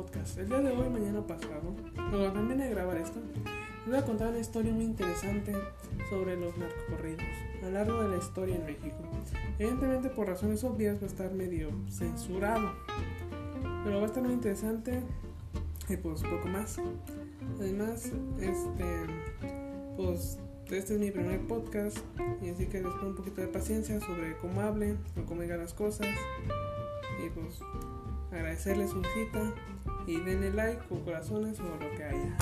escuchas, el día de hoy, mañana pasado, cuando termine de grabar esto, les voy a contar una historia muy interesante sobre los narcocorridos a lo largo de la historia en México. Evidentemente, por razones obvias, va a estar medio censurado, pero va a estar muy interesante y pues poco más. Además, este, pues este es mi primer podcast y así que les pido un poquito de paciencia sobre cómo hable o cómo diga las cosas y pues agradecerles su visita y denle like o corazones o lo que haya.